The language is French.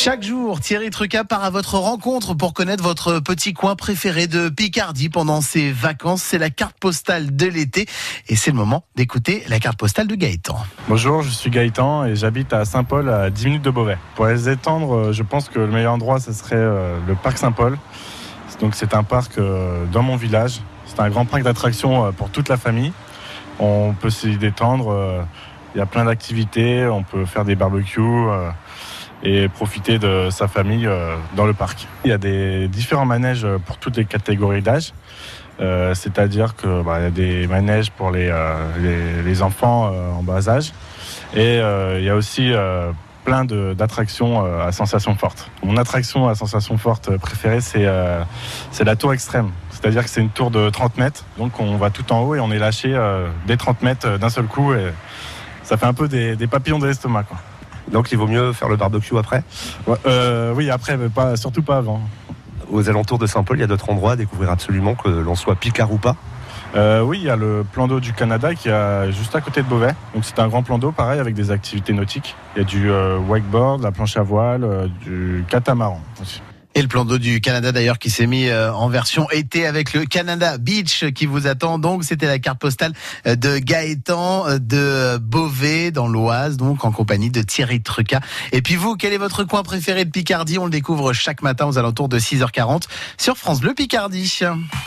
Chaque jour, Thierry Truca part à votre rencontre pour connaître votre petit coin préféré de Picardie pendant ses vacances. C'est la carte postale de l'été et c'est le moment d'écouter la carte postale de Gaëtan. Bonjour, je suis Gaëtan et j'habite à Saint-Paul à 10 minutes de Beauvais. Pour les étendre, euh, je pense que le meilleur endroit, ce serait euh, le parc Saint-Paul. Donc c'est un parc euh, dans mon village. C'est un grand parc d'attractions pour toute la famille. On peut s'y détendre. Il y a plein d'activités. On peut faire des barbecues et profiter de sa famille euh, dans le parc. Il y a des différents manèges pour toutes les catégories d'âge. Euh, c'est-à-dire qu'il bah, y a des manèges pour les, euh, les, enfants en bas âge. Et il y a aussi plein d'attractions à sensations fortes. Mon attraction à sensations fortes préférée, c'est la tour extrême. C'est-à-dire que c'est une tour de 30 mètres. Donc on va tout en haut et on est lâché des 30 mètres d'un seul coup. Et ça fait un peu des, des papillons de l'estomac. Donc il vaut mieux faire le barbecue après euh, Oui, après, mais pas, surtout pas avant. Aux alentours de Saint-Paul, il y a d'autres endroits à découvrir absolument, que l'on soit picard ou pas euh, oui, il y a le plan d'eau du Canada qui est juste à côté de Beauvais. Donc c'est un grand plan d'eau, pareil, avec des activités nautiques. Il y a du euh, wakeboard, la planche à voile, du catamaran aussi. Et le plan d'eau du Canada d'ailleurs qui s'est mis euh, en version été avec le Canada Beach qui vous attend. Donc c'était la carte postale euh, de Gaëtan euh, de Beauvais dans l'Oise, donc en compagnie de Thierry Truca. Et puis vous, quel est votre coin préféré de Picardie? On le découvre chaque matin aux alentours de 6h40 sur France Bleu Picardie.